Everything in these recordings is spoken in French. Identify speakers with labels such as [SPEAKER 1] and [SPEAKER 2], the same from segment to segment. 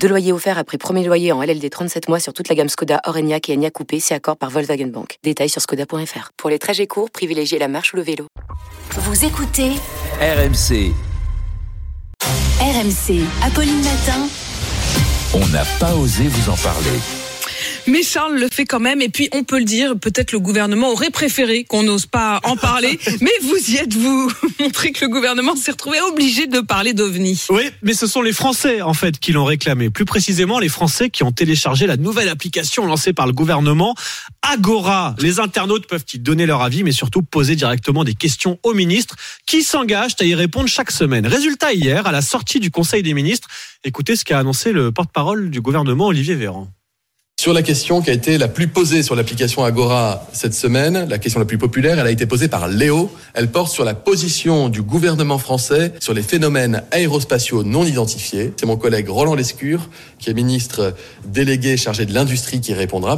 [SPEAKER 1] Deux loyers offerts après premier loyer en LLD 37 mois sur toute la gamme Skoda, Orenia et Enya Coupé, c'est accord par Volkswagen Bank. Détails sur skoda.fr. Pour les trajets courts, privilégiez la marche ou le vélo.
[SPEAKER 2] Vous écoutez
[SPEAKER 3] RMC.
[SPEAKER 2] RMC. Apolline Matin.
[SPEAKER 3] On n'a pas osé vous en parler.
[SPEAKER 4] Mais Charles le fait quand même. Et puis, on peut le dire, peut-être le gouvernement aurait préféré qu'on n'ose pas en parler. mais vous y êtes, vous montrez que le gouvernement s'est retrouvé obligé de parler d'OVNI.
[SPEAKER 5] Oui, mais ce sont les Français, en fait, qui l'ont réclamé. Plus précisément, les Français qui ont téléchargé la nouvelle application lancée par le gouvernement, Agora. Les internautes peuvent y donner leur avis, mais surtout poser directement des questions aux ministres qui s'engagent à y répondre chaque semaine. Résultat hier, à la sortie du Conseil des ministres, écoutez ce qu'a annoncé le porte-parole du gouvernement, Olivier Véran.
[SPEAKER 6] Sur la question qui a été la plus posée sur l'application Agora cette semaine, la question la plus populaire, elle a été posée par Léo. Elle porte sur la position du gouvernement français sur les phénomènes aérospatiaux non identifiés. C'est mon collègue Roland Lescure, qui est ministre délégué chargé de l'industrie, qui répondra.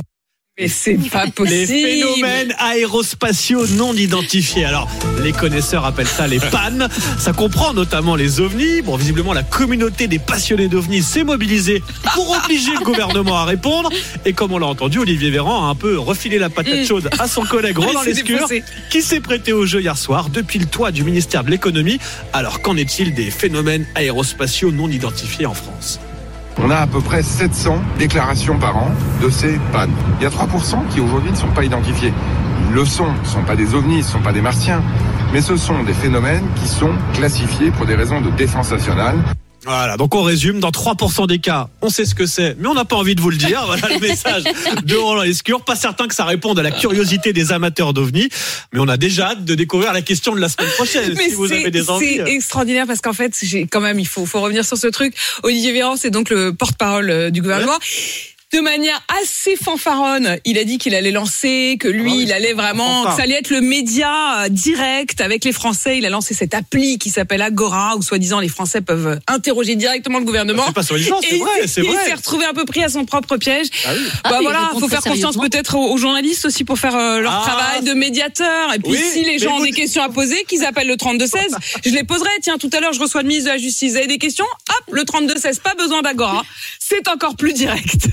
[SPEAKER 4] Mais c'est pas possible.
[SPEAKER 5] Les phénomènes aérospatiaux non identifiés. Alors, les connaisseurs appellent ça les pannes. Ça comprend notamment les ovnis. Bon, visiblement, la communauté des passionnés d'ovnis s'est mobilisée pour obliger le gouvernement à répondre. Et comme on l'a entendu, Olivier Véran a un peu refilé la patate chaude à son collègue Roland Lescure, qui s'est prêté au jeu hier soir depuis le toit du ministère de l'économie. Alors, qu'en est-il des phénomènes aérospatiaux non identifiés en France?
[SPEAKER 7] On a à peu près 700 déclarations par an de ces pannes. Il y a 3% qui aujourd'hui ne sont pas identifiés. Ils le sont, ce ne sont pas des ovnis, ce ne sont pas des martiens, mais ce sont des phénomènes qui sont classifiés pour des raisons de défense nationale.
[SPEAKER 5] Voilà, donc on résume, dans 3% des cas, on sait ce que c'est, mais on n'a pas envie de vous le dire. Voilà le message de Roland Lescure. Pas certain que ça réponde à la curiosité des amateurs d'OVNI, mais on a déjà hâte de découvrir la question de la semaine prochaine,
[SPEAKER 4] Mais
[SPEAKER 5] si vous avez des
[SPEAKER 4] c'est
[SPEAKER 5] envies.
[SPEAKER 4] c'est extraordinaire parce qu'en fait, quand même, il faut, faut revenir sur ce truc. Olivier Véran, c'est donc le porte-parole euh, du gouvernement. De manière assez fanfaronne, il a dit qu'il allait lancer, que lui,
[SPEAKER 5] Ah oui,
[SPEAKER 4] il allait vraiment, que ça allait être le média euh, direct avec les Français. Il a lancé cette appli qui s'appelle Agora, où soi-disant les Français peuvent interroger directement le gouvernement.
[SPEAKER 5] C'est pas soi-disant, c'est vrai,
[SPEAKER 4] il
[SPEAKER 5] c'est
[SPEAKER 4] s'est-
[SPEAKER 5] vrai.
[SPEAKER 4] Il s'est retrouvé un peu pris à son propre piège.
[SPEAKER 5] Ah oui.
[SPEAKER 4] Bah
[SPEAKER 8] il
[SPEAKER 4] voilà, faut faire confiance peut-être aux, aux journalistes aussi pour faire euh, leur
[SPEAKER 5] Ah.
[SPEAKER 4] travail de médiateur. Et puis
[SPEAKER 5] Oui,
[SPEAKER 4] si les gens ont
[SPEAKER 5] vous-
[SPEAKER 4] des questions à poser, qu'ils appellent le 3216. Je les poserai. Tiens, tout à l'heure, je reçois le ministre de la Justice. Vous avez des questions? Hop, le 3216. Pas besoin d'Agora. C'est encore plus direct.